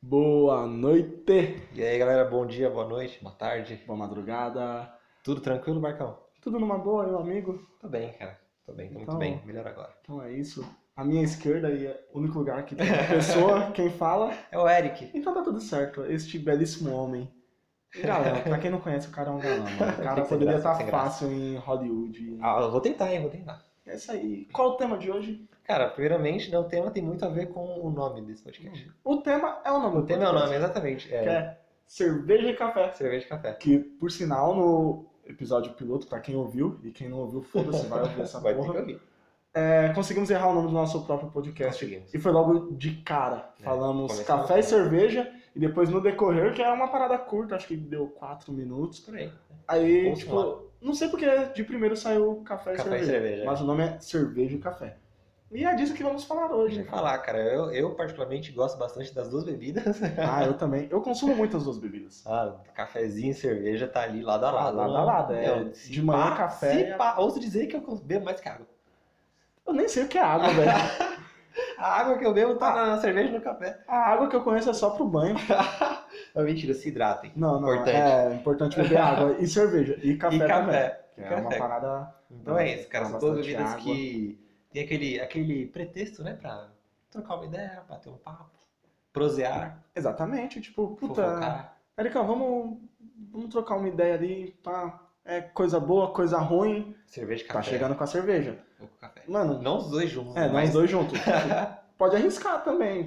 Boa noite, E aí, galera, bom dia, boa noite, boa tarde. boa madrugada. Tudo tranquilo, Marcão? Tudo numa boa, meu amigo? Tô bem, cara. Tô bem, tô Então- muito bem. Melhor agora. Então é isso. A minha esquerda aí é o único lugar que tem uma pessoa, quem fala. É o Eric. Então tá tudo certo. Este belíssimo homem. Galera, pra quem não conhece, o cara é um galã, mano. O cara poderia graça, estar graça. fácil em Hollywood. Ah, eu vou tentar, hein, vou tentar. É isso aí. Qual o tema de hoje? Cara, primeiramente, né, o tema tem muito a ver com o nome desse podcast. O tema é o nome O do tema é o nome, exatamente. Que É é cerveja e café. cerveja e café. Que, por sinal, no episódio piloto, pra quem ouviu, e quem não ouviu, foda-se, vai ouvir essa Vai porra. É, conseguimos errar o nome do nosso próprio podcast. E foi logo de cara. É, Falamos café e cerveja. E depois no decorrer, que é uma parada curta, acho que deu quatro minutos. Por aí. Aí, tipo, não sei porque de primeiro saiu café e Café e cerveja. cerveja, Mas o nome é cerveja e café. E é disso que vamos falar hoje. Eu falar, cara. Eu, eu, particularmente, gosto bastante das duas bebidas. Ah, eu também. Eu consumo muitas duas bebidas. Ah, cafezinho e cerveja tá ali lado a lado. Lado a né? lado, é. De manhã, pá- café Se a- pá, ouso dizer que eu bebo mais que água. Eu nem sei o que é água, velho. A água que eu bebo tá na cerveja e no café. A água que eu conheço é só pro banho. Não, mentira, se hidratem. Não, não. Importante. É importante beber água e cerveja. E café e também. café. Que é uma parada. Então é isso, cara. Tomar São duas bastante bebidas água. que tem aquele, aquele pretexto, né? Pra trocar uma ideia, bater um papo, prosear, Exatamente. Tipo, puta. fofocar. Erika, vamos, vamos trocar uma ideia ali, pá. É coisa boa, coisa ruim. Cerveja e Tá café. chegando com a cerveja. Ou com café. Mano, Não os dois juntos. é, nós mas dois juntos. Pode arriscar também.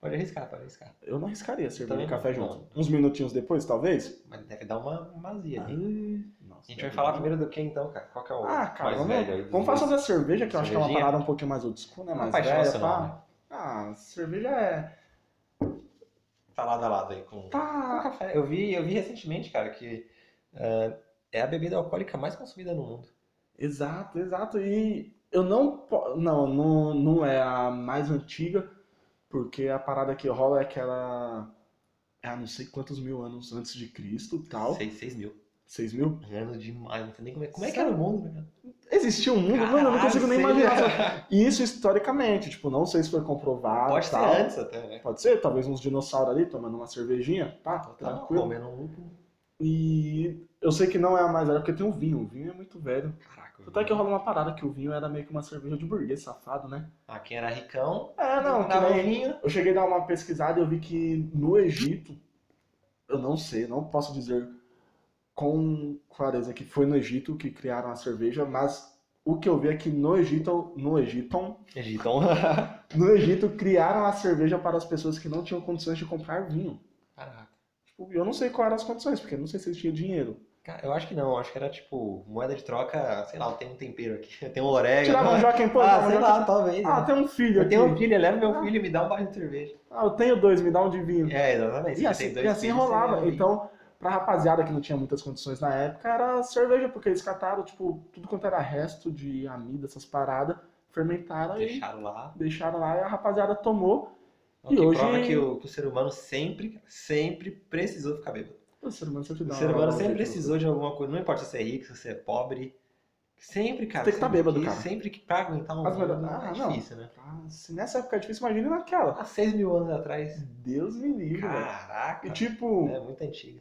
Pode arriscar, pode arriscar. Eu não arriscaria cerveja e café não, junto. Uns minutinhos depois, talvez? Mas deve dar uma mazia ali. Ai, nossa, A gente vai falar primeiro do que então, cara? Qual que é o Ah, cara, mais vamos, velho vamos falar sobre a cerveja, que eu acho que é uma parada um pouquinho mais old school, né? Uma Mais paixão velha, nacional, pá. né? Ah, cerveja é. Tá lado a lado aí com, com Tá. café. Eu vi, eu vi recentemente, cara, que ah, é a bebida alcoólica mais consumida no mundo. Exato, exato. E eu não. Não, não, não é a mais antiga, porque a parada que rola é que ela. É não sei quantos mil anos antes de Cristo e tal. 6, mil. Seis mil? Anos demais, não sei nem como é. Como é que era o mundo, né? Existia um mundo? Mano, eu não consigo nem Caralho, imaginar. E isso historicamente, tipo, não sei se foi comprovado. Pode ser tal. antes até, né? Pode ser, talvez uns dinossauros ali tomando uma cervejinha, pá, Tava tranquilo. comendo um lúpulo. E eu sei que não é a mais velha, porque tem o vinho. O vinho é muito velho. Caraca. Até que rola uma parada que o vinho era meio que uma cerveja de burguês safado, né? Ah, quem era ricão, É, não, que um nem... vinho. Eu cheguei a dar uma pesquisada e eu vi que no Egito, eu não sei, não posso dizer com clareza que foi no Egito que criaram a cerveja, mas o que eu vi é que no Egito, no Egito, Egitão. no Egito criaram a cerveja para as pessoas que não tinham condições de comprar vinho. Caraca. Tipo, eu não sei quais eram as condições, porque eu não sei se eles tinham dinheiro. Cara, eu acho que não, acho que era tipo moeda de troca, sei lá, tem um tempero aqui, tem um orégano. Tiravam um Joaquim, pô, Ah, sei Joaquim. lá, talvez. Ah, né? tem um filho Eu aqui. tenho um filho, leva meu Ah. filho e me dá um barril de cerveja. Ah, eu tenho dois, me dá um de vinho. É, exatamente. E assim, dois e assim rolava. Então, pra rapaziada que não tinha muitas condições na época, era cerveja, porque eles cataram, tipo, tudo quanto era resto de amida, essas paradas, fermentaram vinho, e Deixaram lá. deixaram lá e a rapaziada tomou. O E que hoje- prova que o, que o ser humano sempre, sempre precisou ficar bêbado. O ser humano sempre O ser uma- humano um sempre precisou de alguma coisa, não importa se você é rico, se você é pobre. Sempre, cara. Tem que tá sempre bêbado, que- cara. Sempre que pra aguentar um As mundo melhores- Ah, é não. difícil, né? Ah, se nessa época é difícil, imagina naquela. Há seis mil anos atrás. Deus me livre, velho. Caraca. E tipo, É muito antiga.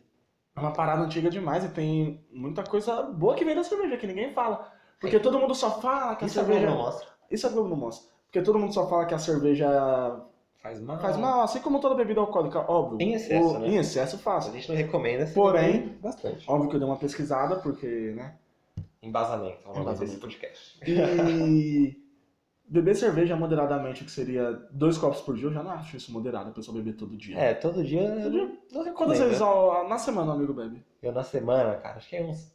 É uma parada antiga demais e tem muita coisa boa que vem da cerveja, que ninguém fala. Porque todo mundo só fala que a Isso a cerveja. Globo não mostra. Isso a Globo não mostra. Porque todo mundo só fala que a cerveja Faz mal. faz mal, assim como toda bebida alcoólica, óbvio. Em excesso, O- né? Em excesso A faz. gente não recomenda. Porém- Bastante. Óbvio que eu dei uma pesquisada, porque, né? Embasamento. É nome Embasamento. desse podcast. E beber cerveja moderadamente, que seria dois copos por dia, eu já não acho isso moderado, a pessoa beber todo dia. É, todo dia. Todo dia? Não, não recomendo. Quantas vezes ao- na semana o amigo bebe? Eu na semana, cara, acho que é uns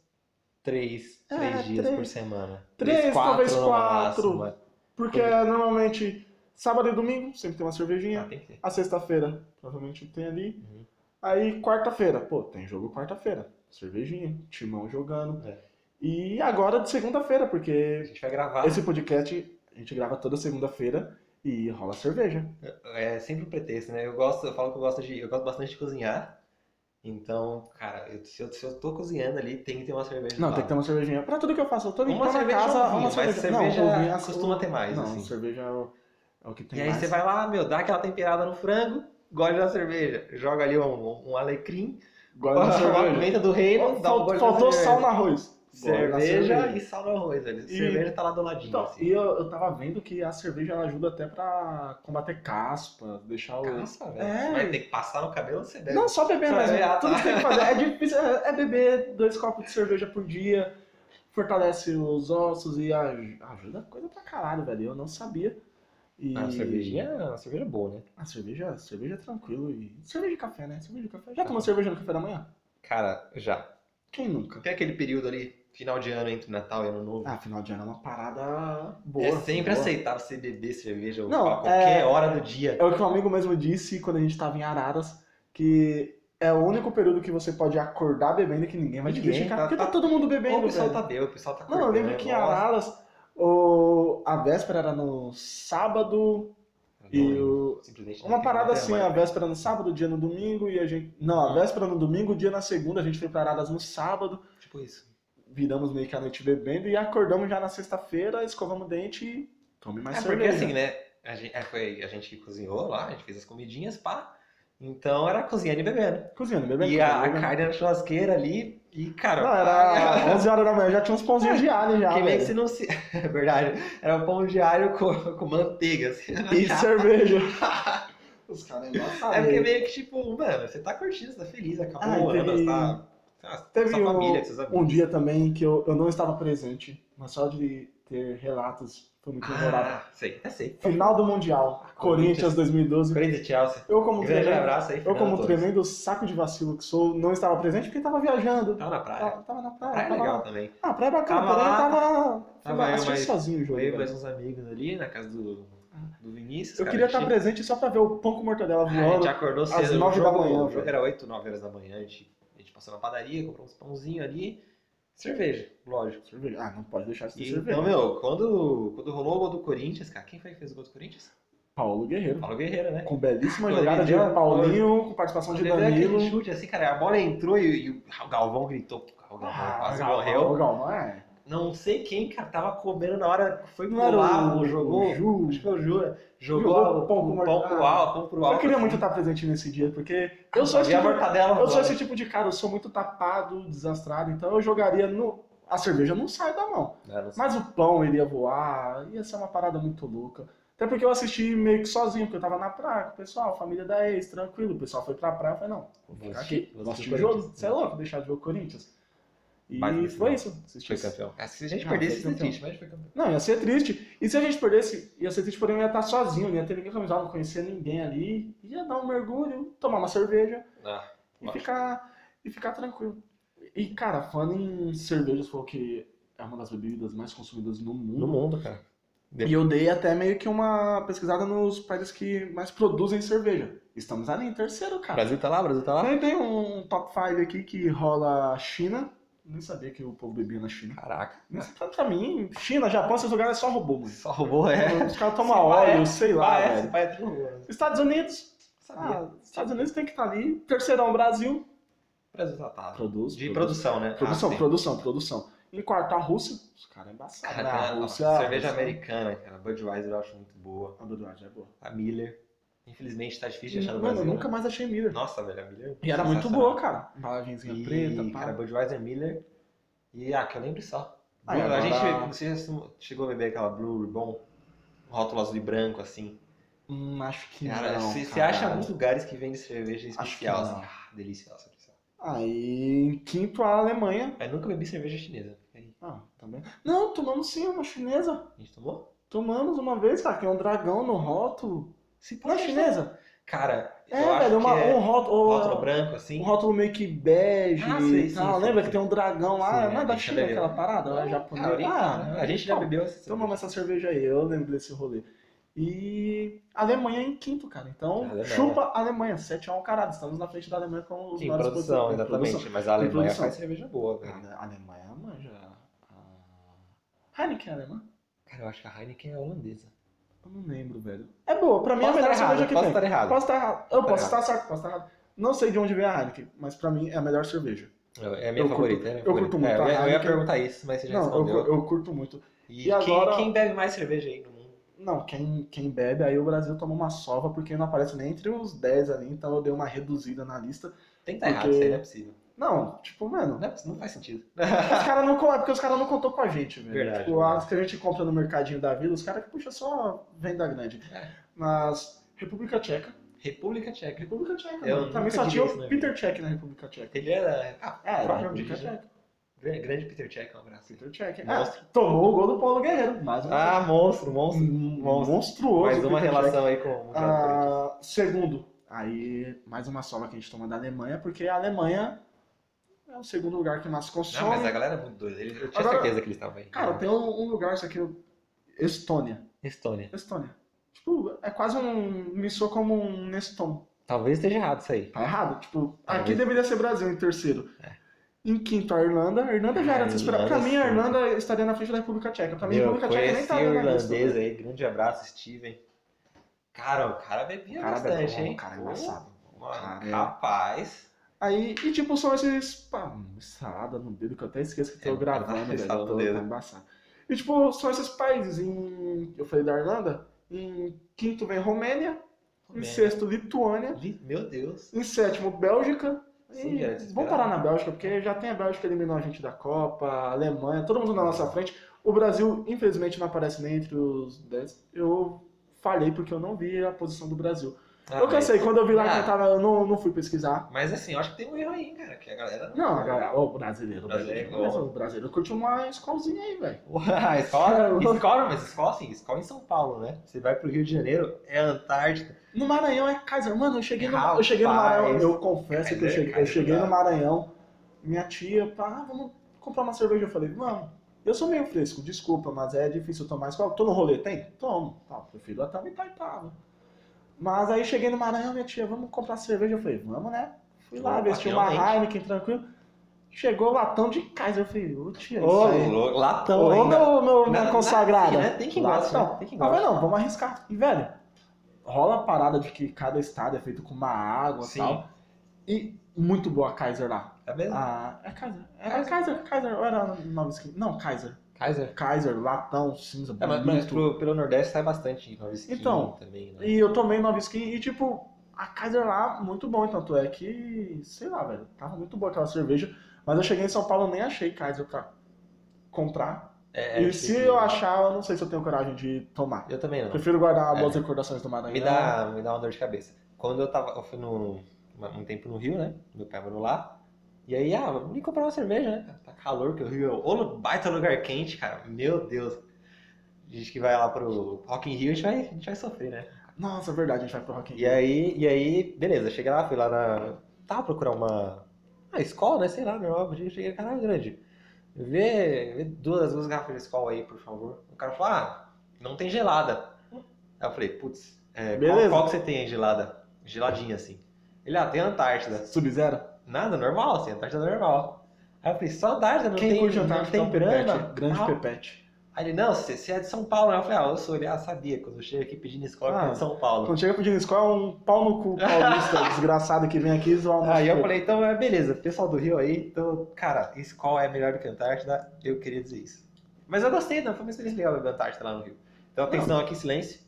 três, É, três dias três. por semana. Três, talvez no quatro. máximo, é. Porque normalmente sábado e domingo sempre tem uma cervejinha. Ah, tem que ter. A sexta-feira provavelmente tem ali. Uhum. Aí quarta-feira, pô, tem jogo quarta-feira. Cervejinha, timão jogando. É. E agora de segunda-feira, A porque gente vai gravar. esse podcast a gente grava toda segunda-feira e rola cerveja. É sempre um pretexto, né? Eu gosto, eu falo que eu gosto de, eu gosto bastante de cozinhar. Então, cara, eu- se, eu, se eu tô cozinhando ali, tem que ter uma cerveja. Não, tem que ter uma cervejinha. Pra tudo que eu faço, eu tô Uma limpando a cerveja casa, vinho, uma mas cerveja. cerveja não, vinho é- costuma ter mais, Não, assim. cerveja é o, é o que tem E aí mais. você vai lá, meu, dá aquela temperada no frango, gole da cerveja, joga ali um, um alecrim, na uma cerveja. pimenta do reino, dá um gole Faltou sal no arroz. Cerveja e sal no arroz, velho. E- Cerveja tá lá do ladinho, Então, assim. e eu, eu tava vendo que a cerveja ela ajuda até pra combater caspa, deixar o. Caspa, velho. É. Mas tem que passar no cabelo, você bebe. Não, só beber Só mesmo. beber, ah, Tudo tá. que tem que fazer. É difícil, é, é beber dois copos de cerveja por dia, fortalece os ossos e aj- ajuda coisa pra caralho, velho. Eu não sabia. E... Ah, a cervejinha, a cerveja é boa, né? A cerveja, cerveja é tranquilo. E... Cerveja de café, né? Cerveja de café. Já tomou cerveja no café da manhã? Cara, já. Quem nunca? Tem aquele período ali, final de ano entre Natal e Ano Novo. Ah, final de ano é uma parada boa. é sempre boa. aceitável você beber cerveja Não, a qualquer é- hora do dia. É o que um amigo mesmo disse quando a gente tava em Araras, que é o único período que você pode acordar bebendo e que ninguém vai te Ninguém, criticar. tá- porque tá, tá- todo mundo bebendo, o pessoal velho. tá bem, o pessoal tá Não, eu lembro que em. Araras, o... a véspera era no sábado e o... Uma parada assim, a véspera no sábado, o dia no domingo e a gente... Não, a Ah. véspera no domingo, dia na segunda, a gente foi pra Araras no sábado, Tipo isso. Viramos meio que a noite bebendo e acordamos já na sexta-feira, escovamos o dente e tome mais É porque cerveja. assim, né? A gente, é, foi, a gente cozinhou lá, a gente fez as comidinhas, pá. Então era cozinhando e bebendo. Cozinhando, bebendo. E a, bebendo. carne na churrasqueira ali, e cara. Não, era 11 horas da manhã, já tinha uns pãozinhos de alho já, Que velho. se não se. É verdade. Era um pão de alho com, com manteiga, assim. E cerveja. Os caras embaçados. É porque meio que tipo, mano, você tá curtindo, você tá feliz, acabou Ah, o ano, tá. Lá, Teve um- família, amigos. Um dia também que eu, eu não estava presente, mas só de ter relatos foi muito memorável. Ah, sei, é sei. Final do Mundial, Corinthians 2012. Corinthians Chelsea. Eu como Grande tremendo, abraço aí, eu como tremendo saco de vacilo que sou, não estava presente porque estava viajando. Tava na praia. Tava, tava na praia. Praia é tava legal também. Ah, praia é bacana, Tava porém lá, tava, tava eu mais- sozinho o jogo. Eu e velho. mais uns amigos ali na casa do, do Vinícius. Eu cara, queria a estar presente só pra ver o pão com mortadela Ah, A gente voando. acordou às cedo. nove o da jogo- manhã, O jogo era 8, 9 horas da manhã. A gente, gente passou na padaria, comprou uns pãozinhos ali. Cerveja, lógico. Cerveja. Ah, não pode deixar de ter E, cerveja. então, meu, quando, quando rolou o gol do Corinthians, cara, quem foi que fez o gol do Corinthians? Paulo Guerreiro. Paulo Guerreiro, né? Com belíssima Quando jogada de Paulinho, com participação de deu Danilo. chute assim, cara, a bola entrou e, e o Galvão gritou. O Galvão Ah, quase Galvão, morreu. o Galvão, é. Não sei quem, cara, tava comendo na hora, foi Não pro era lado, o- jogou, Ju? acho que foi o Jura, jogou, Jogou o pão o pão pro alto, pão pro alto. Eu queria assim. muito estar presente nesse dia, porque eu sou esse tipo, eu sou esse tipo de cara, eu sou muito tapado, desastrado, então eu jogaria no. A cerveja não sai da mão. É. Mas o pão iria voar, ia ser uma parada muito louca. Até porque eu assisti meio que sozinho, porque eu tava na praia com o pessoal, família da ex, tranquilo. O pessoal foi pra praia, eu falei, não, vou ficar aqui, vou assistir o jogo. Você é louco deixar de ver o Corinthians. E foi isso. Foi campeão. Ah, Se a gente perdesse, ia ser triste, mas foi campeão. Não, ia ser triste. E se a gente perdesse, ia ser triste, porém eu ia estar sozinho, não ia ter ninguém camisado, não conhecia ninguém ali. Ia dar um mergulho, tomar uma cerveja Ah, e Lógico. ficar, e ficar tranquilo. E, cara, falando em cervejas, falou que é uma das bebidas mais consumidas no mundo. no mundo, cara. E eu dei até meio que uma pesquisada nos países que mais produzem cerveja. Estamos ali em terceiro, cara. Brasil tá lá, Brasil tá lá. Tem, tem um top 5 aqui que rola China. Nem sabia que o povo bebia na China. Caraca. Pra, pra mim, China, Japão, esses lugares é só robô, mano. Só roubou, é. Os caras tomam óleo, é. sei lá, Ah, é, velho. esse pai é tudo roubou. Estados Unidos. Sabia. Ah, Estados Unidos tem que estar ali. Terceirão, Brasil. Brasil tá, tá. Produz. De produz. produção, né? Produção, Ah, produção, produção. Em quarto, a Rússia. Os caras é embaçado, Cara, né? A Rússia. cerveja Rússia- americana, cara. Budweiser eu acho muito boa. A Budweiser é boa. A Miller. Infelizmente tá difícil de achar no Mano, eu Brasil. nunca mais achei Miller. Nossa, velho, a Miller. E era muito boa, cara. Embalagenzinha E, preta, pá. cara, Budweiser Miller. E, ah, que eu lembro só. Ah, e a agora- gente, você chegou a beber aquela Blue Ribbon? Um rótulo azul e branco, assim. Hum, acho que Cara, não. você você cara. acha alguns lugares que vendem cerveja Acho que especial, não. assim. Ah, deliciosa. deliciosa. Aí, em quinto, a Alemanha. Eu nunca bebi cerveja chinesa. Aí, Ah, também. Não, tomamos sim uma chinesa. A gente tomou? Tomamos uma vez, cara, que é um dragão no rótulo. Se Não é chinesa? Cara, É, eu velho, uma, é um rótulo. rótulo branco, assim. Um rótulo meio que bege Ah, sei, e sim, tal. sim, Lembra sim. que tem um dragão lá? Sim, não é a da China aquela parada? Ou é Ah, japonês? né? a gente já bom, bebeu essa Tomamos cerveja. essa cerveja aí, eu lembro desse rolê. E Alemanha em quinto, cara. Então, Alemanha. chupa a Alemanha. 7x1, caralho. Estamos na frente da Alemanha com os Sim, maiores produção, exatamente. Mas a Alemanha produção. faz cerveja boa, velho. A Alemanha manja. Heineken é alemã? Cara, eu acho que a Heineken é holandesa. Eu não lembro, velho. É boa, pra mim é a Posso melhor estar errado, cerveja que posso tem. estar errado. Posso estar errado. Eu posso errado. estar certo, posso estar errado. Não sei de onde vem a Heineken, mas pra mim é a melhor cerveja. É a minha Eu favorita. curto- é a minha eu curto favorita. muito É, eu, ia- eu ia Heineken. perguntar isso, mas você já Não, eu, respondeu. eu curto muito. E, E agora- quem, quem bebe mais cerveja aí no mundo? Não, quem, quem bebe, aí o Brasil toma uma sova, porque não aparece nem entre os 10 ali, então eu dei uma reduzida na lista. Tem que estar errado, Porque- isso aí não é possível. Não, tipo, mano, Não, é- não faz sentido. os caras não é porque os caras não contou com a gente, velho. Verdade, tipo, verdade. as que a gente compra no mercadinho da vida, os caras que puxa só venda grande. É. Mas República Tcheca. República Tcheca. República Tcheca, Eu nunca só tinha o Peter Tchek na República Tcheca. Ele era. Ah, É, nome República né? Tcheca. Grande, Peter Check, um abraço. Peter Tchek. Monstro. É, tomou o gol do Paulo Guerreiro. Mais um Ah, monstro, monstro. monstro. monstruoso. Mais uma Peter relação aí com o. Ah, segundo, aí mais uma sova que a gente toma da Alemanha, porque a Alemanha é o segundo lugar que mais Não, consome. mas a galera é muito doida. Eu tinha Agora- certeza que eles estavam aí. Cara, tem um, um lugar, isso aqui, Estônia. Estônia. Estônia. Tipo, é quase um. Me soa como um Neston. Talvez esteja errado isso aí. Tá errado? Tipo, Talvez. aqui deveria ser Brasil em terceiro. É. Em quinto, a Irlanda. A Irlanda já era desesperada. Pra mim, a. Irlanda estaria na frente da República Tcheca. Pra mim, a República Tcheca nem tá o na irlandês aí. Grande abraço, Steven. Cara, o cara bebia O cara bastante, hein? o cara é. Pô, cara é- Rapaz. Aí, e tipo, são esses. Pá, salada no dedo que eu até esqueço que tô É, gravando, é, velho. Eu tô, embaçado. E tipo, são esses países. Em. Eu falei da Irlanda. Em quinto vem Romênia. Em Romênia. sexto, Lituânia. Meu Deus. Em sétimo, Bélgica. Sim, E desesperado. vamos parar na Bélgica, porque já tem a Bélgica eliminou a gente da Copa, a Alemanha, todo mundo na nossa frente. O Brasil, infelizmente, não aparece nem entre os 10. Eu falhei porque eu não vi a posição do Brasil. Ah, eu mas- cansei, quando eu vi lá Ah. que eu tava, eu não, não fui pesquisar. Mas assim, eu acho que tem um erro aí, cara. Que a galera. Não, a galera, o brasileiro, o Brasileiro, o brasileiro curte uma escolzinha aí, velho. Ué, escola, escola, mas escola assim, escola em São Paulo, né? Você vai pro Rio de Janeiro, é Antártida. No Maranhão é Kaiser. Mano, eu cheguei no, Rapaz. eu cheguei no Maranhão, eu confesso que eu Kaiser, cheguei, eu cheguei no tá. Maranhão, minha tia, pá, ah, vamos comprar uma cerveja. Eu falei, vamos. Eu sou meio fresco, desculpa, mas é difícil tomar escola. Tô no rolê, tem? Tomo. Tá, prefiro até me Itaipava. Mas aí cheguei no Maranhão, minha tia, vamos comprar cerveja. Eu falei, vamos, né? Fui lá, Opa, vesti uma. Heineken, tranquilo. Chegou o latão de Kaiser. Eu falei, ô tia, isso Ô, latão Ô, ainda. meu, meu, minha na- consagrada. sim, né? Tem Lá gosta, tá. né? Tem quem Mas, gosta. não, vamos arriscar. E, velho, rola a parada de que cada estado é feito com uma água e tal. E muito boa a Kaiser lá. É mesmo? Ah, é Kaiser. Era Kaiser. Kaiser, Kaiser, ou era Nova Skin? Não, Kaiser. Kaiser. Kaiser, latão, cinza, É, mas, bonito. mas pro- pelo Nordeste sai bastante Nova Skin Então, também, né? E eu tomei Nova Skin e, tipo, a Kaiser lá, muito bom. Tanto é que, sei lá, velho, tava muito boa aquela cerveja. Mas eu cheguei em São Paulo, nem achei Kaiser pra comprar. É, é e se eu achar, eu não sei se eu tenho coragem de tomar. Eu também não. Prefiro guardar É. boas recordações do Maranhão. Me dá, me dá uma dor de cabeça. Quando eu tava, eu fui no, um tempo no Rio, né? Meu pai morou lá. E aí, ah, vamos comprar uma cerveja, né? Tá calor, que o Rio é o baita lugar quente, cara. Meu Deus. A gente que vai lá pro Rock in Rio, a gente vai, a gente vai sofrer, né? Nossa, é verdade, a gente vai pro Rock in E Rio. aí, e aí, beleza, cheguei lá, fui lá na. Tava procurar uma. Uma escola, né? Sei lá, normal. Eu cheguei, caralho, grande. Vê, vê duas, duas garrafas de escola aí, por favor. O cara falou, ah, não tem gelada. Aí eu falei, putz, é, qual, qual que você tem aí gelada? Geladinha assim. Ele, ah, tem Antártida. Sub-Zero? Nada, normal, assim, Antártida normal. Aí eu falei, só Antártida, não Quem tem, curte não é tem um grana? pepete. Grande Tal. pepete. Aí ele, não, você, você é de São Paulo, né? Eu falei, ah, eu sou. Ele, ah, sabia, quando eu chego aqui pedindo escola, eu Ah, sou de São Paulo. Quando chega pedindo escola, é um pau no cu paulista desgraçado que vem aqui zoar o nosso Aí eu falei, então é beleza, pessoal do Rio aí, então, cara, Skol é melhor do que Antártida, eu queria dizer isso. Mas eu gostei, não, foi uma experiência legal beber Antártida lá no Rio. Então atenção aqui, silêncio.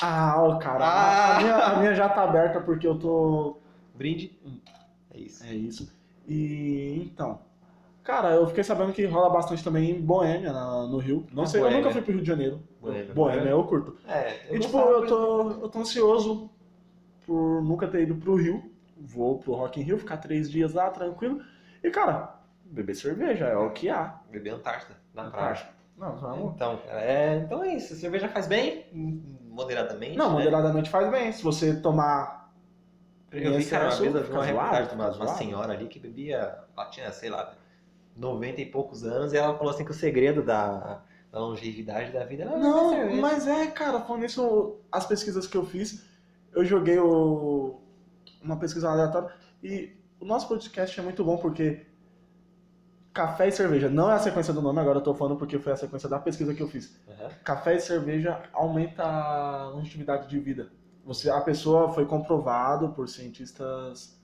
Ah, ó, cara. a- Ah. A, minha, a minha já tá aberta porque eu tô. Brinde. É isso. É isso. E então. Cara, eu fiquei sabendo que rola bastante também em Boêmia, na- no Rio. Não Ah, sei, eu Boêmia. nunca fui pro Rio de Janeiro. Boêmia. Boêmia, eu curto. É, E tipo, eu tô, eu tô ansioso por nunca ter ido pro Rio. Vou pro Rock in Rio, ficar três dias lá, tranquilo. E, cara, beber cerveja é o que há. Beber Antártida na praia. Não, vamos. Então, cara, é, então é isso, cerveja faz bem, hum, moderadamente. Não, né? moderadamente faz bem. Se você tomar. Eu vi, cara, uma vez eu vi uma reportagem de uma, uma senhora ali que bebia, ela tinha, sei lá, 90 e poucos anos, e ela falou assim que o segredo da, da longevidade da vida era Não, mas é, cara, falando nisso, as pesquisas que eu fiz, eu joguei o, uma pesquisa aleatória e o nosso podcast é muito bom porque café e cerveja. Não é a sequência do nome, agora eu tô falando porque foi a sequência da pesquisa que eu fiz. Aham. Café e cerveja aumenta a longevidade de vida. Você, a pessoa foi comprovado por cientistas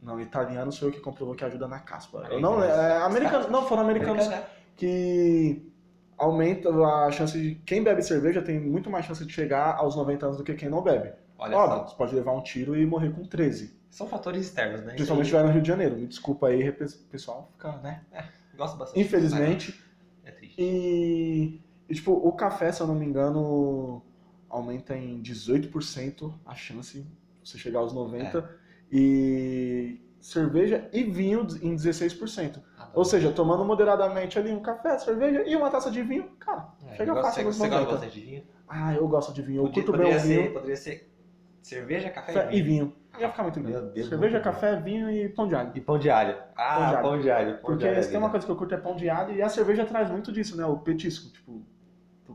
não italianos foi o que comprovou que ajuda na caspa. Não, Americanos. é, americanos, não foram americanos Americano, que aumenta a chance de quem bebe cerveja tem muito mais chance de chegar aos 90 anos do que quem não bebe. Olha Óbvio, só. você pode levar um tiro e morrer com 13. São fatores externos, né? Principalmente estiver no Rio de Janeiro. Me desculpa aí, pessoal, fica, né? aí, Gosto bastante. Infelizmente. É triste. E, e, tipo, o café, se eu não me engano, aumenta em 18% a chance de você chegar aos 90%. E cerveja e vinho em 16%. Ah, Ou seja, tomando moderadamente ali um café, cerveja e uma taça de vinho, cara, É, chega fácil você, você gosta 90. bastante de vinho? Ah, eu gosto de vinho. Eu Podia- curto bem o vinho. ser, poderia ser cerveja, café, Café e e vinho. vinho. Ia ficar muito bem. Deus, Cerveja, muito bom. café, vinho e pão de alho. E pão de alho. Ah, Pão de alho. pão de alho. Pão Porque de alho é uma coisa que eu curto é pão de alho e a cerveja traz muito disso, né? O petisco. Tipo,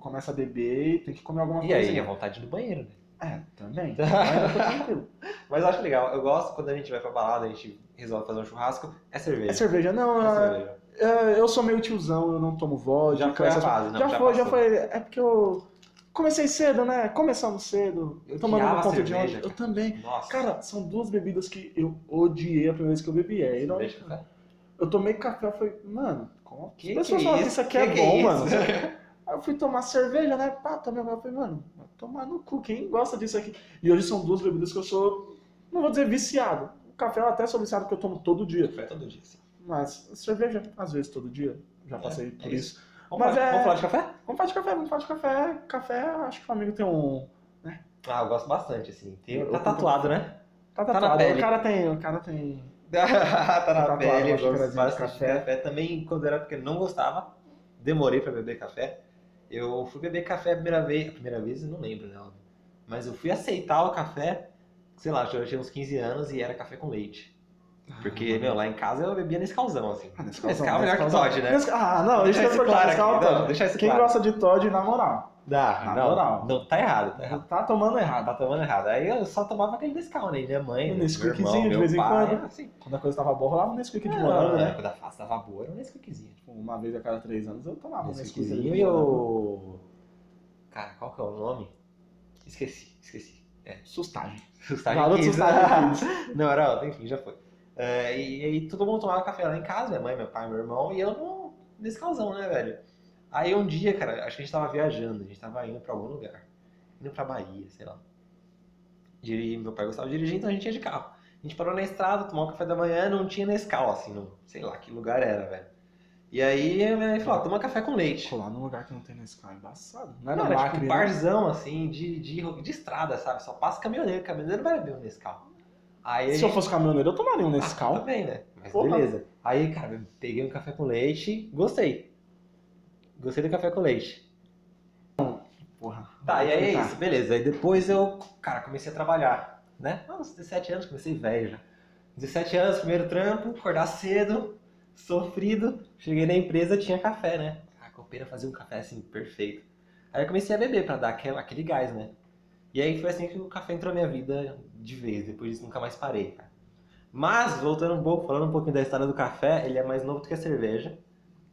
começa a beber e tem que comer alguma E coisa. aí, a vontade do banheiro, né? É, também. Ainda tô tranquilo. Mas eu acho legal. Eu gosto quando a gente vai pra balada, a gente resolve fazer um churrasco, é cerveja. É cerveja. Não, É é- cerveja. é, eu sou meio tiozão, eu não tomo vodka. Já foi a fase, não, já, já foi, já foi. É porque eu comecei cedo, né? Começamos cedo. Eu tomando no ponto de ônibus. Eu também. Nossa. Cara, são duas bebidas que eu odiei a primeira vez que eu bebi. É, café. Eu tomei café e falei, mano, como Que que pessoas é falam que isso? isso aqui Que é que é bom, mano. Aí eu fui tomar cerveja, né? Pá, tomei uma. Eu falei, mano, tomar no cu, quem gosta disso aqui? E hoje são duas bebidas que eu sou, não vou dizer viciado. O café eu até sou viciado porque eu tomo todo dia. Café todo dia, sim. Mas cerveja, às vezes, todo dia. Já É, passei é por isso. isso. Vamos, Mas falar, é- vamos falar de café? Vamos falar de café, vamos falar de café. Café, acho que o amigo tem um. Ah, eu gosto bastante, assim. Tem, Eu tá tatuado, né? Tá na tatuado. pele. o cara tem. O cara tem. tá na tatuado pele, eu gosto bastante de café. café. Também, quando era pequeno, não gostava. Demorei pra beber café. Eu fui beber café a primeira vez. A primeira vez eu não lembro, né? Mas eu fui aceitar o café, sei lá, eu tinha uns 15 anos e era café com leite. Porque, meu, lá em casa eu bebia nesse calzão, assim. Ah, Nescau é melhor que Todd, né? Ah, não, Deixa isso isso claro aqui, não, deixa isso Quem claro. gosta de Todd, na moral, Dá, Na não, moral. não, tá errado, tá errado. tá tomando errado. Tá tomando errado. Aí eu só tomava aquele Nescau, né? Minha mãe, Um meu irmão, de vez em pai, quando. Assim, Quando a coisa tava boa, rolava um Nesquik de não, morango, né? Quando a face tava boa, era um Nesquikzinho. Tipo, uma vez a cada três anos eu tomava um Nesquik de Nesquikzinho e o... Cara, qual que é o nome? Esqueci, esqueci. É, Sustagem. Sustagem Garoto Kids. Sustagem Kids. Não, era outro, enfim, já foi. É, e, aí todo mundo tomava café lá em casa, minha mãe, meu pai, meu irmão, e eu no, nesse calzão, né, velho? Aí um dia, cara, acho que a gente tava viajando, a gente tava indo pra algum lugar. Indo pra Bahia, sei lá. Diri- meu pai gostava de dirigir, então a gente ia de carro. A gente parou na estrada, tomou um café da manhã, não tinha Nescau, assim, não, sei lá que lugar era, velho. E aí minha mãe falou, toma café com leite. Colar num lugar que não tem Nescau é embaçado. Não Não, era tipo Macri, um né? barzão, assim, de, de, de estrada, sabe? Só passa caminhoneiro, caminhoneiro vai beber um Nescau. Aí Se eu gente- fosse caminhoneiro, eu tomaria um ah, Nescau. também, né? Mas beleza. Aí, cara, eu peguei um café com leite, gostei. Gostei do café com leite. Porra. Tá, e aí é Tá. isso, beleza. Aí depois eu, cara, comecei a trabalhar, né? Ah, uns 17 anos, comecei velho já. 17 anos, primeiro trampo, acordar cedo, sofrido. Cheguei na empresa, tinha café, né? A copeira fazia um café assim, perfeito. Aí eu comecei a beber pra dar aquele, gás, né? E aí foi assim que o café entrou na minha vida de vez. Depois disso nunca mais parei, cara. Mas, voltando um pouco, falando um pouquinho da história do café, ele é mais novo do que a cerveja.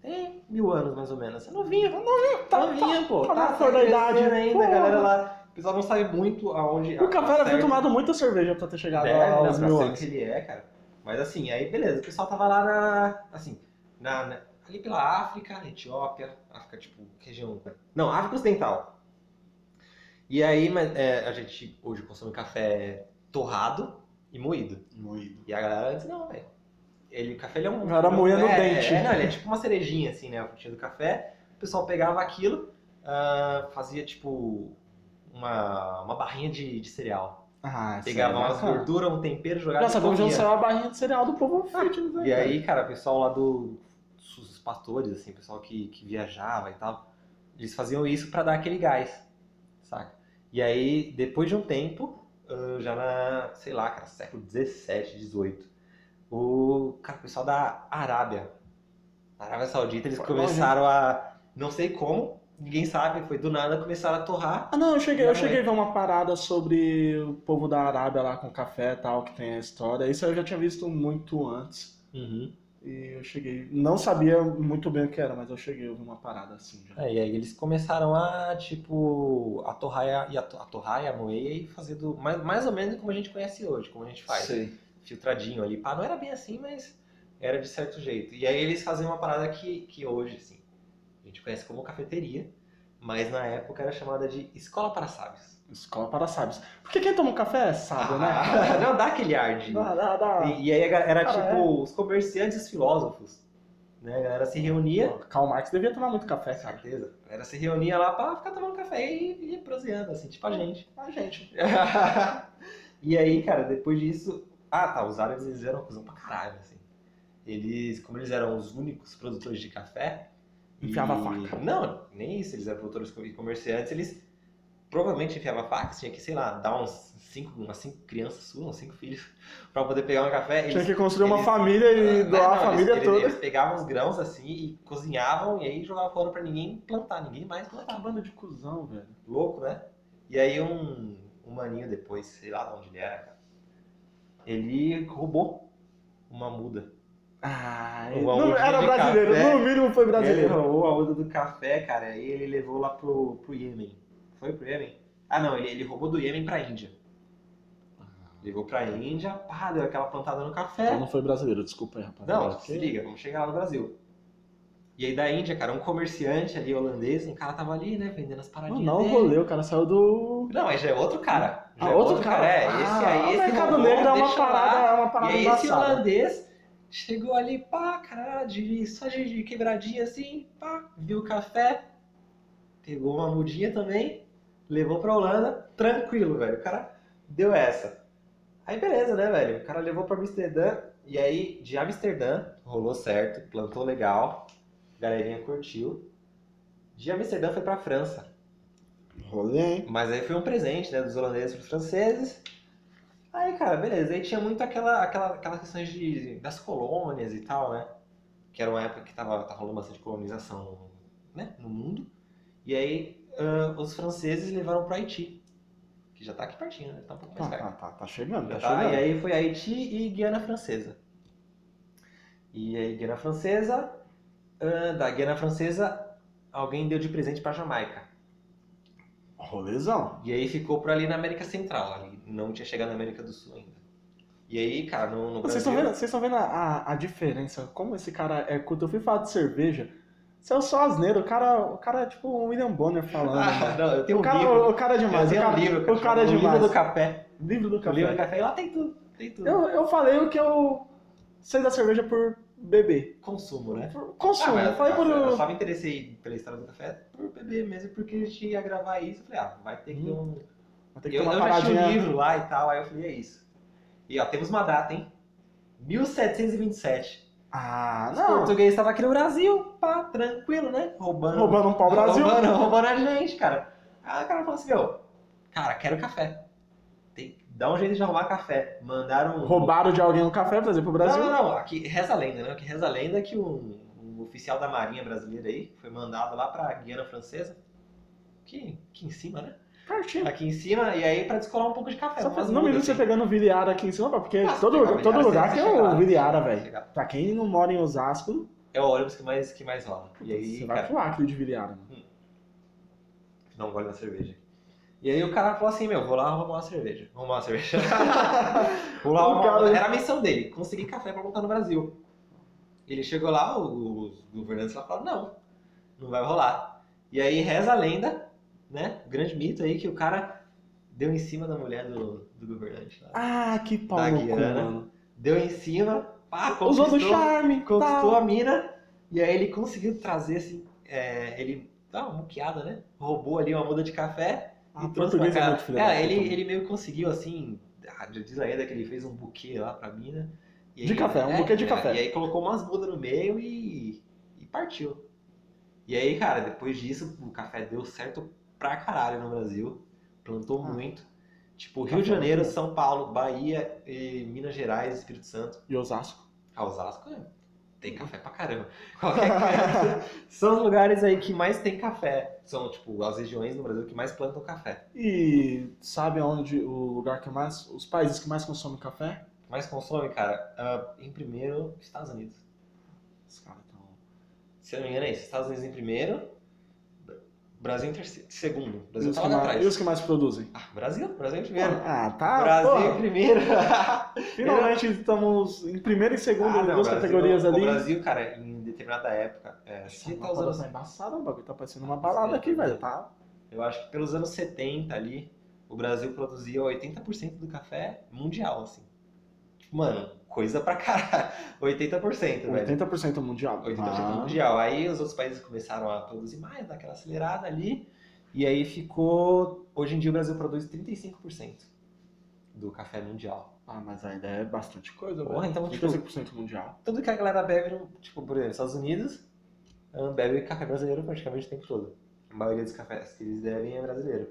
Tem mil anos, mais ou menos. É novinho, novinho, tá- novinho, pô. tá na flor da idade. ainda, a galera lá. O pessoal não sabe muito aonde... O café era certo. ter tomado muita cerveja pra ter chegado Deve, não, aos pra mil anos. que ele é, cara. Mas assim, aí beleza, o pessoal tava lá na. Assim, na, na- ali pela África, Etiópia, África, tipo, região. Não, África Ocidental. E aí, mas, é, a gente hoje consome café torrado e moído. Moído. E a galera disse, não, velho. Ele, o café ele é um. A galera moía no é, dente. É, não, ele é tipo uma cerejinha, assim, né? A frutinha do café. O pessoal pegava aquilo, ah, fazia tipo uma, uma barrinha de, de cereal. Ah, isso Pegava é umas bacana. gorduras, um tempero, jogava Já e sabemos de onde comia. saiu a barrinha de cereal do povo fitness E aí, cara, o pessoal lá do. Os pastores, assim, o pessoal que, que viajava e tal, eles faziam isso pra dar aquele gás, saca? E aí, depois de um tempo, ah, já na, sei lá, cara, século 17, 18, o, cara, o pessoal da Arábia, Arábia Saudita, eles Foi começaram a. Não sei como, ninguém sabe, foi do nada, começaram a torrar. Ah, não, eu cheguei, eu cheguei é. a ver uma parada sobre o povo da Arábia lá com café e tal, que tem a história. Isso eu já tinha visto muito antes. Uhum. E eu cheguei. Não sabia muito bem o que era, mas eu cheguei a ouvir uma parada assim já. É, e aí eles começaram a, tipo, a torrar e a, a to- a torrar e a moer e fazer do, mais, mais ou menos como a gente conhece hoje, como a gente faz. Sei. Filtradinho ali. Pá, não era bem assim, mas era de certo jeito. E aí eles faziam uma parada que, que hoje, assim, a gente conhece como cafeteria, mas na época era chamada de escola para sábios. Escola para sábios. Porque quem toma um café sabe, né? Ah, não, dá aquele ar de... Dá, dá, dá. E, e aí era Cara, tipo é. os comerciantes e os filósofos. Né? A galera se reunia. Karl Marx devia tomar muito café, Com certeza. A galera se reunia lá pra ficar tomando café e, e proseando, assim, tipo a gente. A gente. e aí, cara, depois disso. Ah, tá. Os árabes eles eram cuzão pra caralho, assim. Eles, como eles eram os únicos produtores de café. Enfiava e- faca. Não, nem isso. Eles eram produtores e comerciantes. Eles provavelmente enfiavam faca. Tinha que, sei lá, dar uns cinco, umas cinco crianças suas, uns cinco filhos, pra poder pegar um café. Tinha Eles- que construir uma eles- família e não, doar não, a família eles, toda. Eles, eles pegavam os grãos assim e cozinhavam e aí jogavam fora pra ninguém plantar, ninguém mais Que plantar. banda de cuzão, velho. Louco, né? E aí um, um maninho depois, sei lá de onde ele era, cara, ele roubou uma muda. Ah, Uma não, era brasileiro. café. No mínimo foi Ele brasileiro. roubou a muda do café, cara, e ele levou lá pro, pro Iêmen. Foi pro Iêmen? Ah não, ele, ele roubou do Iêmen pra Índia. Levou pra Índia, pá, deu aquela plantada no café. Então não foi brasileiro, desculpa aí, rapaziada. Não, se liga, vamos chegar lá no Brasil. E aí da Índia, cara, um comerciante ali holandês, um cara tava ali, né, vendendo as Não, paradinhas não, o dele. rolê, o cara saiu do. Não, aí já é outro cara. Ah, é outro cara? É, esse Ah, aí, o esse Mercado roubou, Negro é uma lá. parada, é uma E parada aí esse holandês chegou ali, pá, cara, de, só de, quebradinha assim, pá, viu o café, pegou uma mudinha também, levou pra Holanda, tranquilo, velho. O cara deu essa. Aí beleza, né, velho? O cara levou pra Amsterdã, e aí de Amsterdã, rolou certo, plantou legal, galerinha curtiu. De Amsterdã foi pra França. Rolê, hein? Mas aí foi um presente, né, dos holandeses pros franceses. Aí, cara, beleza. Aí tinha muito aquela, aquela, aquelas questões de, das colônias e tal, né? Que era uma época que tava, tava rolando bastante colonização né, no mundo. E aí ah, os franceses levaram pro Haiti. Que já tá aqui pertinho, né? Tá um pouco mais Tá, perto. tá, tá, tá chegando, tá tá, chegando. e aí foi Haiti e Guiana Francesa. E aí Guiana Francesa, ah, da Guiana Francesa, alguém deu de presente pra Jamaica. Rolezão. E aí ficou por ali na América Central, ali não tinha chegado na América do Sul ainda. E aí, cara, no, no Vocês estão vendo, vocês estão vendo a, a, diferença? Como esse cara é culto? Eu fui falar de cerveja. Você é o só asneiro, o cara, o cara é tipo o William Bonner falando. Ah, mano. não, eu tenho o, um cara, livro. o cara é eu demais. O tenho cara, um livro, o cara é o demais. livro do café. Livro do O café. livro do café, e lá tem tudo, tem tudo. Eu, eu falei o que eu sei da cerveja por beber. Consumo, né? Por consumo. Ah, eu falei por. eu só me interessei pela história do café por beber mesmo, porque a gente ia gravar isso. Eu falei, ah, vai ter que ter um. Vou ter que Eu, ter uma eu já tinha um livro lá e tal, aí eu falei, é isso. E ó, temos uma data, hein? 1727. Ah, Os não. portugueses estavam aqui no Brasil, pá, tranquilo, né? Roubando. Roubando um pau Brasil. Roubando, roubando a gente, cara. Aí o cara falou assim, meu, cara, quero café. Dar um jeito de arrumar café. Mandaram um... Roubaram de alguém um café pra trazer pro Brasil. Não, não, não. Aqui reza a lenda, né? Aqui reza a lenda que um, um oficial da marinha brasileira aí foi mandado lá pra Guiana Francesa. Aqui, aqui em cima, né? Pertinho. Aqui em cima, e aí pra descolar um pouco de café. Só faz mudas, minuto você pegando o Viliara aqui em cima, porque Ah, todo, o todo lugar tem Viliara, você velho. Pra quem não mora em Osasco, É o ônibus que mais, que mais rola. E aí, você vai cara, pro Acre de Viliara. Mano. não gosta da cerveja. E aí o cara falou assim, meu, vou lá arrumar uma cerveja. Arrumar uma cerveja. vou lá arrumar uma... cara- Era a missão dele, conseguir café pra voltar no Brasil. Ele chegou lá, o- os governantes lá falaram, não, não vai rolar. E aí reza a lenda, né, grande mito aí, que o cara deu em cima da mulher do, do governante lá. Ah, que pau Da Guiana. mano. Deu em cima, pá, Usou do conquistou, charme. conquistou tal. a mina, e aí ele conseguiu trazer, assim, é, ele dá uma muqueada, né, roubou ali uma muda de café, Ah, e trouxe pra português é cá. muito filho É, ele, ele meio que conseguiu, assim, ah, diz a lenda que ele fez um buquê lá pra mina. e De aí- café, um é, buquê de é, café. E aí colocou umas mudas no meio e, e partiu. E aí, cara, depois disso, o café deu certo pra caralho no Brasil. Plantou Ah. muito. Tipo, Café Rio de é Janeiro. São Paulo, Bahia, e Minas Gerais, Espírito Santo. E Osasco. Ah, Osasco é- tem café pra caramba. Qualquer. São os lugares aí que mais tem café. São, tipo, as regiões no Brasil que mais plantam café. E sabe onde o lugar que mais. Os países que mais consomem café? mais consome, cara, ah, em primeiro, Estados Unidos. Os caras tão... Se eu não me engano é isso. Estados Unidos em primeiro, Brasil em terceiro, segundo. E Brasil os, tá que lá mais, atrás. e os que mais produzem? Ah, Brasil, Brasil em primeiro. Ah, tá. Brasil em primeiro. Finalmente estamos em primeiro e segundo Ah, em duas o Brasil- categorias o ali. Brasil, cara, em determinada época, é, que Essa tá anos tá embaçada, o bagulho tá parecendo uma balada aqui, velho. Tá. Eu acho que pelos anos 70 ali, o Brasil produzia 80% do café mundial, assim. Tipo, Mano, coisa pra caralho. 80%, velho. 80% mundial. 80% Ah. mundial. Aí os outros países começaram a produzir mais, dar aquela acelerada ali. E aí ficou. Hoje em dia o Brasil produz 35% do café mundial. Ah, mas ainda é bastante coisa, Porra, velho. então, tipo- 35% mundial. Tudo que a galera bebe, tipo, por exemplo, Estados Unidos, ah, bebe café brasileiro praticamente o tempo todo. A maioria dos cafés que eles bebem é brasileiro.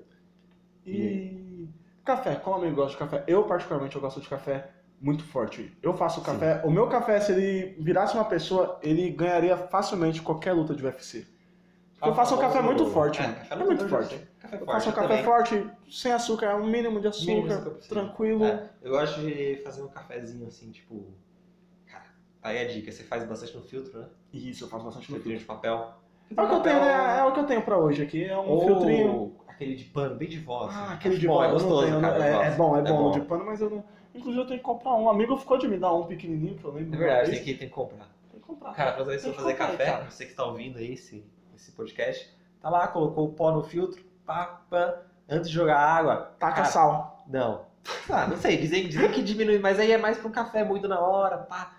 E café, como amigo gosta de café? Eu, particularmente, eu gosto de café muito forte. Eu faço Sim. café. O meu café, se ele virasse uma pessoa, ele ganharia facilmente qualquer luta de UFC. Porque eu faço um café muito forte, mano. café É muito forte. Café Eu forte. faço um eu café também. forte, sem açúcar, é um mínimo de açúcar, Mínimo de tranquilo. É, eu gosto de fazer um cafezinho assim, tipo. Cara, tá aí a dica. Você faz bastante no filtro, né? Isso, eu faço bastante no filtro. de papel. É o que eu tenho, né? É o que eu tenho pra hoje aqui. É um Ou filtrinho. aquele de pano, bem de voz. Ah, assim. aquele Acho de bom, pano, é eu não gostoso, tenho, cara. né? é, gosto. é bom, é bom o de pano, mas eu não. Inclusive eu tenho que comprar um. Um amigo ficou de me dar um pequenininho que eu lembro. É verdade, tem que, tem que comprar. Tem que comprar. Cara, você que fazer comprar, café, cara. você que tá ouvindo aí esse, esse podcast, tá lá, colocou o pó no filtro, pá, pá, antes de jogar água. Taca cara, sal. Não. Ah, não sei, dizem, dizem que diminui, mas aí é mais pra um café moído na hora, pá.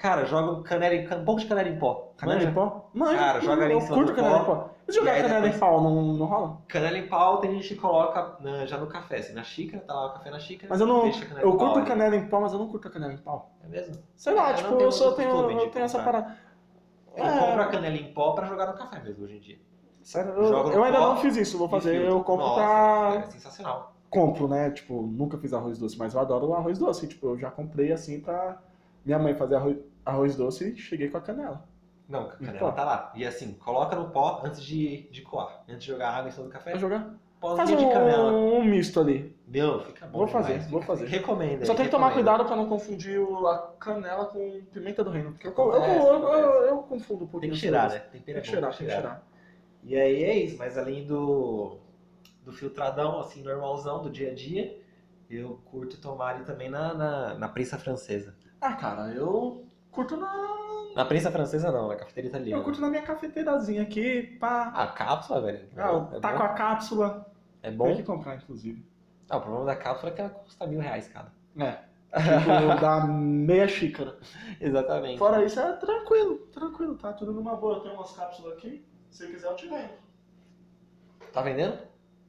Cara, joga um, canela em, um pouco de canela em pó. Canela Manja? em pó? Mano, Cara, joga ali em eu cima curto do canela pó. em pó. E jogar canela depois- em pau não, não rola? Canela em pau tem gente que coloca na- já no café, assim, na xícara, tá lá o café na xícara. Mas eu não. Eu pau curto ali. canela em pó, mas eu não curto canela em pau. É mesmo? Sei lá, É, eu tipo, eu só tenho, eu tenho essa parada. Eu É. compro a canela em pó pra jogar no café mesmo hoje em dia. Sério, eu, eu ainda não fiz isso, vou fazer. Eu compro Nossa, pra. É sensacional. Compro, né? Tipo, nunca fiz arroz doce, mas eu adoro arroz doce. Tipo, eu já comprei assim pra minha mãe fazer arroz, arroz doce e cheguei com a canela. Não, a canela tá lá. E assim, coloca no pó antes de, de coar. Antes de jogar água em cima do café, Vai jogar? Faz de canela. um, um misto ali. Meu, fica bom Vou demais, fazer, vou fazer. Recomendo. Só tem que tomar recomendo. cuidado pra não confundir o- a canela com pimenta do reino. Porque eu, eu, Acontece, eu, eu, acontece. eu confundo um pouquinho. Tem que as tirar, coisas. né? Tem é que bom, tirar, tem que tirar. E aí é isso, mas além do, do filtradão, assim, normalzão, do dia a dia, eu curto tomar ali também na, na, na prensa francesa. Ah, cara, eu curto na. Na prensa francesa não, na cafeteria italiana. Eu curto na minha cafeteirazinha aqui, pá. Ah, cápsula, velho. Ah, é, tá bom. com a cápsula. é Tem bom. que comprar, inclusive. Ah, o problema da cápsula é que ela custa mil reais cada. É. Tipo, dá meia xícara. Exatamente. Fora isso, é tranquilo, tranquilo, tá tudo numa boa. Eu tenho umas cápsulas aqui. Se quiser, eu te vendo. Tá vendendo?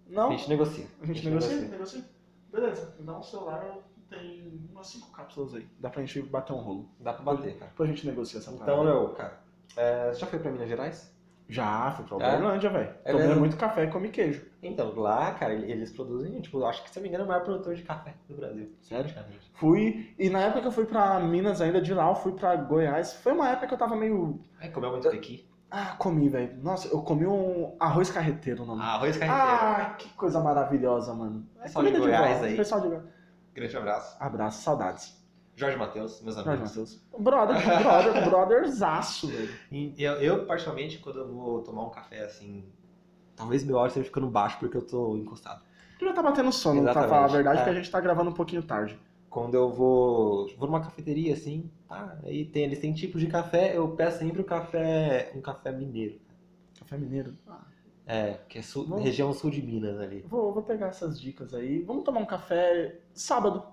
Não? A gente negocia. A gente negocia? Negocia? Beleza, me dá um celular, tem umas cinco cápsulas aí. Dá pra gente bater um rolo. Dá pra bater, cara. Depois a gente negocia essa Então, parada. Léo, cara, é, você já foi pra Minas Gerais? Já, fui pra É? Uberlândia, velho. É Tomei mesmo? muito café e comi queijo. Então, lá, cara, eles produzem, tipo, acho que se não me engano, é o maior produtor de café do Brasil. Sério? Fui, e na época que eu fui pra Minas ainda, de lá eu fui pra Goiás. Foi uma época que eu tava meio... Ai, comeu muito pequi. Ah, comi, velho. Nossa, eu comi um arroz carreteiro o nome. Ah, arroz carreteiro. Ah, que coisa maravilhosa, mano. É Pessoal de Goiás vó. aí. Pessoal de Goiás. Grande abraço. Abraço, saudades. Jorge Matheus, meus Jorge amigos. Matheus. Brother, brother, brotherzaço, velho. Eu, eu, particularmente, quando eu vou tomar um café assim, talvez meu áudio esteja ficando baixo porque eu tô encostado. Tu já tá batendo sono, pra Exatamente. falar a verdade, É. porque a gente tá gravando um pouquinho tarde. Quando eu vou, vou numa cafeteria assim, tá, aí tem, eles têm tipos de café, eu peço sempre o café, um café mineiro. Café mineiro. Ah, É, que é sul- Bom. região sul de Minas ali. vou, vou pegar essas dicas aí. Vamos tomar um café sábado.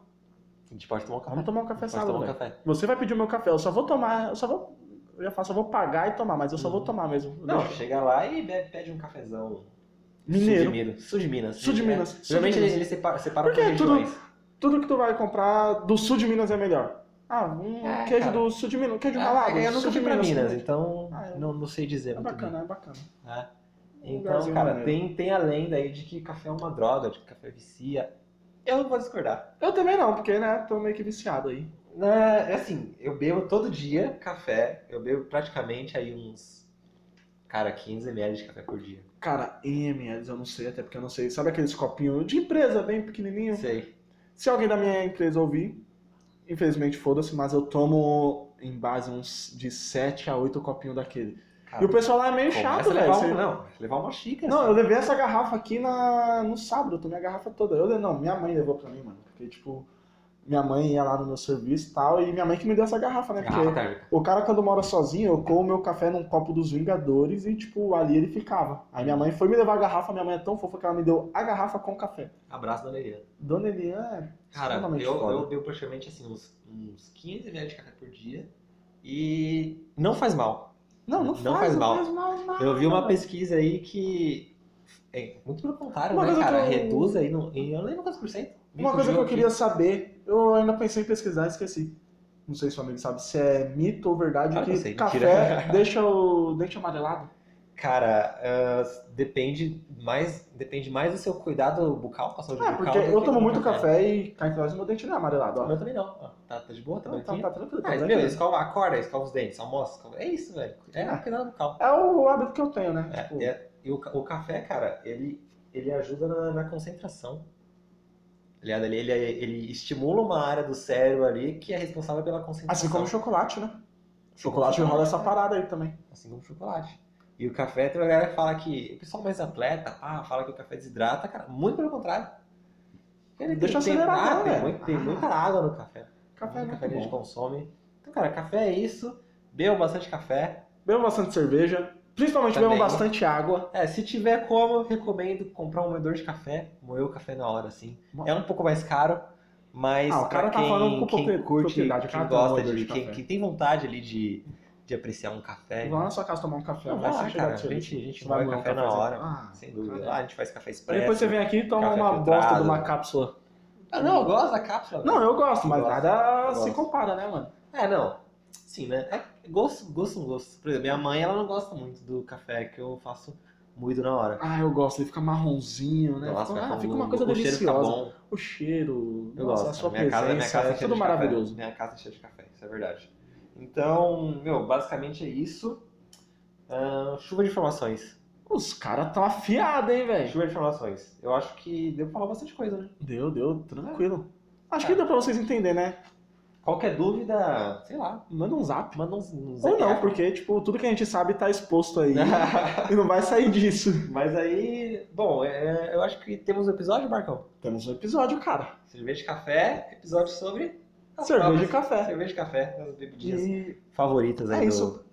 A gente pode tomar um café. Vamos tomar um café sábado, tomar um café. Você vai pedir o meu café, eu só vou tomar, eu só vou... Eu ia falar, só vou pagar e tomar, mas eu só vou Uhum. tomar mesmo. Não, Deixa- chega lá e pede um cafezão. Mineiro. Sul de Minas. Sul de Minas. Sul de É. Minas, de Geralmente eles, eles separam, separam por Porque tudo- regiões. Tudo que tu vai comprar do sul de Minas é melhor. Ah, um É, queijo cara. do sul de Minas, queijo Ah, ralado. eu nunca fui de pra Minas. Minas, então Ah, é. não, não sei dizer É bacana, é bacana. Então, cara, maneiro. tem, tem a lenda aí de que café é uma droga, de que café vicia. Eu não vou discordar. Eu também não, porque, né, tô meio que viciado aí. Né, é assim, eu bebo todo dia café, eu bebo praticamente aí uns, cara, 15 ml de café por dia. Cara, ml eu não sei, até porque eu não sei. Sabe aqueles copinhos de empresa bem pequenininho? Sei. Se alguém da minha empresa ouvir, infelizmente foda-se, mas eu tomo em base uns de 7 a 8 copinhos daquele. Cara, E o pessoal lá é meio chato, velho. Você- um- Não, levar uma xícara. Não, eu levei essa garrafa aqui na... no sábado, eu tomei a garrafa toda. Eu não, minha mãe levou pra mim, mano. Porque, tipo, minha mãe ia lá no meu serviço e tal, e minha mãe que me deu essa garrafa, né? Garrafa Porque térmica. o cara, quando mora sozinho, eu como meu café num copo dos Vingadores e, tipo, ali ele ficava. Aí minha mãe foi me levar a garrafa, minha mãe é tão fofa que ela me deu a garrafa com café. Abraço da Eliana. Dona Elian é Cara, eu, foda. eu bebo praticamente assim, uns, uns 15 ml de café por dia. E não faz mal. Não, não, não faz, faz não mal. faz mal nada. Eu vi uma pesquisa aí que. É, muito pelo contrário, Uma né, cara? eu- Reduz aí, no, em, eu lembro quantos por cento. Uma coisa que eu aqui. queria saber, eu ainda pensei em pesquisar e esqueci. Não sei se o amigo sabe se é mito ou verdade Claro que que sei, café deixa o dente amarelado. Cara, ah, depende mais, depende mais do seu cuidado bucal, com a saúde É, bucal. porque eu tomo muito café e cá entre nós meu dente não é amarelado, O ó. meu também não. Ó, tá, tá de boa, tá Então, tá, tá tranquilo, tá Mas, tranquilo. meu, escova, acorda, escova os dentes, almoça. escova- É isso, velho. É É. o cuidado bucal. É o hábito que eu tenho, né? É, Tipo, é- e o, o café, cara, ele, ele ajuda na, na concentração. Ligado? Ele, ele, ele estimula uma área do cérebro ali que é responsável pela concentração. Assim como o chocolate, né? Chocolate rola essa parada aí também. Assim como o chocolate. E o café, tem uma galera que fala que. O pessoal mais atleta, ah, fala que o café desidrata, cara. Muito pelo contrário. Ele Deixa tem, acelerar, tem, muito- tem Ah. muita água no café. Café é Muito café que a gente bom. consome. Então, cara, café é isso. Beba bastante café. Bebam bastante cerveja. Principalmente Também. bebam bastante água. É, se tiver como, eu recomendo comprar um moedor de café. Moer o café na hora, assim. É um pouco mais caro, mas Ah, o cara tá quem, falando com quem curte, quem gosta de, de quem, quem tem vontade ali de, de apreciar um café, Vamos lá na sua casa tomar um café. Não, vai lá, cara. A gente- a gente vai moer um café na hora. Ah, sem dúvida. Lá a gente faz café expresso. depois você vem aqui e toma café uma filtrado. bosta de uma cápsula. Ah, não, eu gosto da cápsula. Não, eu gosto, mas Gosto, nada eu se gosto. compara, né, mano? É, não. Sim, né? É gosto, gosto, gosto. Por exemplo, minha mãe, ela não gosta muito do café que eu faço moído na hora. Ah, eu gosto, ele fica marronzinho, né? Nossa, fica, ah, fica uma coisa o cheiro fica deliciosa. bom. O cheiro, Eu nossa, gosto. a sua minha casa, presença, minha casa é é tudo maravilhoso. Café. Minha casa é cheia de café, isso é verdade. Então, meu, basicamente é isso. Ah, chuva de informações. Os caras tão afiados, hein, velho? Chuva de informações. Eu acho que deu pra falar bastante coisa, né? Deu, deu, tranquilo. Acho É. que deu pra vocês entenderem, né? Qualquer dúvida, sei lá, Manda um zap. manda uns, uns Ou não, zap. porque, tipo, tudo que a gente sabe tá exposto aí e não vai sair disso. Mas aí, bom, é, eu acho que temos um episódio, Marcão. Temos um episódio, cara. Cerveja de café, episódio sobre Cerveja de café. Cerveja de café, as bebidinhas E favoritas aí é do, isso.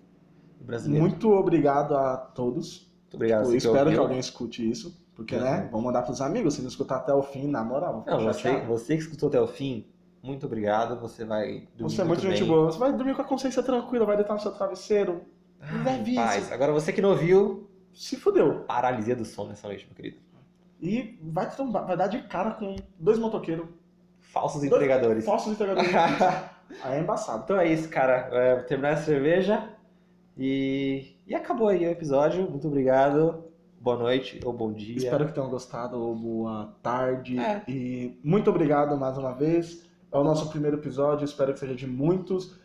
do brasileiro. muito obrigado a todos. Muito obrigado. Tipo, espero que alguém escute isso. Porque, Uhum. né? Vamos mandar pros amigos. Se não escutar até o fim, na moral. Não, você, chateado. você que escutou até o fim, muito obrigado. Você vai dormir Você é muito gente bem. boa. Você vai dormir com a consciência tranquila, vai deitar no seu travesseiro. Ai, Levíssimo. paz. Agora você que não ouviu, Se fudeu. paralisia do sono nessa noite, meu querido. E vai, trombar- vai dar de cara com dois motoqueiros. Falsos entregadores. Falsos entregadores. Aí é embaçado. Então é isso, cara. É, vou terminar a cerveja e, e acabou aí o episódio. Muito obrigado. Boa noite ou bom dia. Espero que tenham gostado. Ou boa tarde. É. E muito obrigado mais uma vez. É o nosso primeiro episódio. Espero que seja de muitos.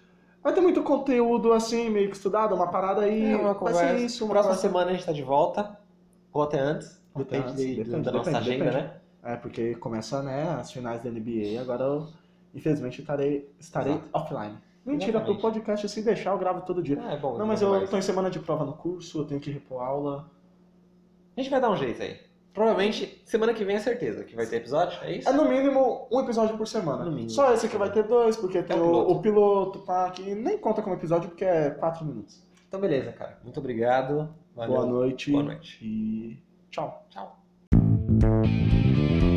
Vai ter muito conteúdo assim, meio que estudado, uma parada aí. É uma vai ser conversa. isso. Uma Próxima conversa- semana a gente tá de volta. Ou até antes. Ou até Depende, antes, de- depende, da nossa depende, agenda, depende. né? É, porque começa, né, as finais da NBA. Agora eu, infelizmente, estarei, estarei Exato. offline. Mentira, pro podcast, se deixar, eu gravo todo dia. Ah, é bom. Não, mas é eu tô em semana de prova no curso, eu tenho que repor aula. A gente vai dar um jeito aí. Provavelmente, semana que vem é certeza que vai ter episódio, é isso? É no mínimo um episódio por semana. No mínimo. Só esse aqui vai ter dois, porque tem o o, piloto. o piloto, tá? Que nem conta como episódio porque é quatro minutos. Então beleza, cara. Muito obrigado. Valeu. Boa noite. Boa noite. E tchau. Tchau. Thank you.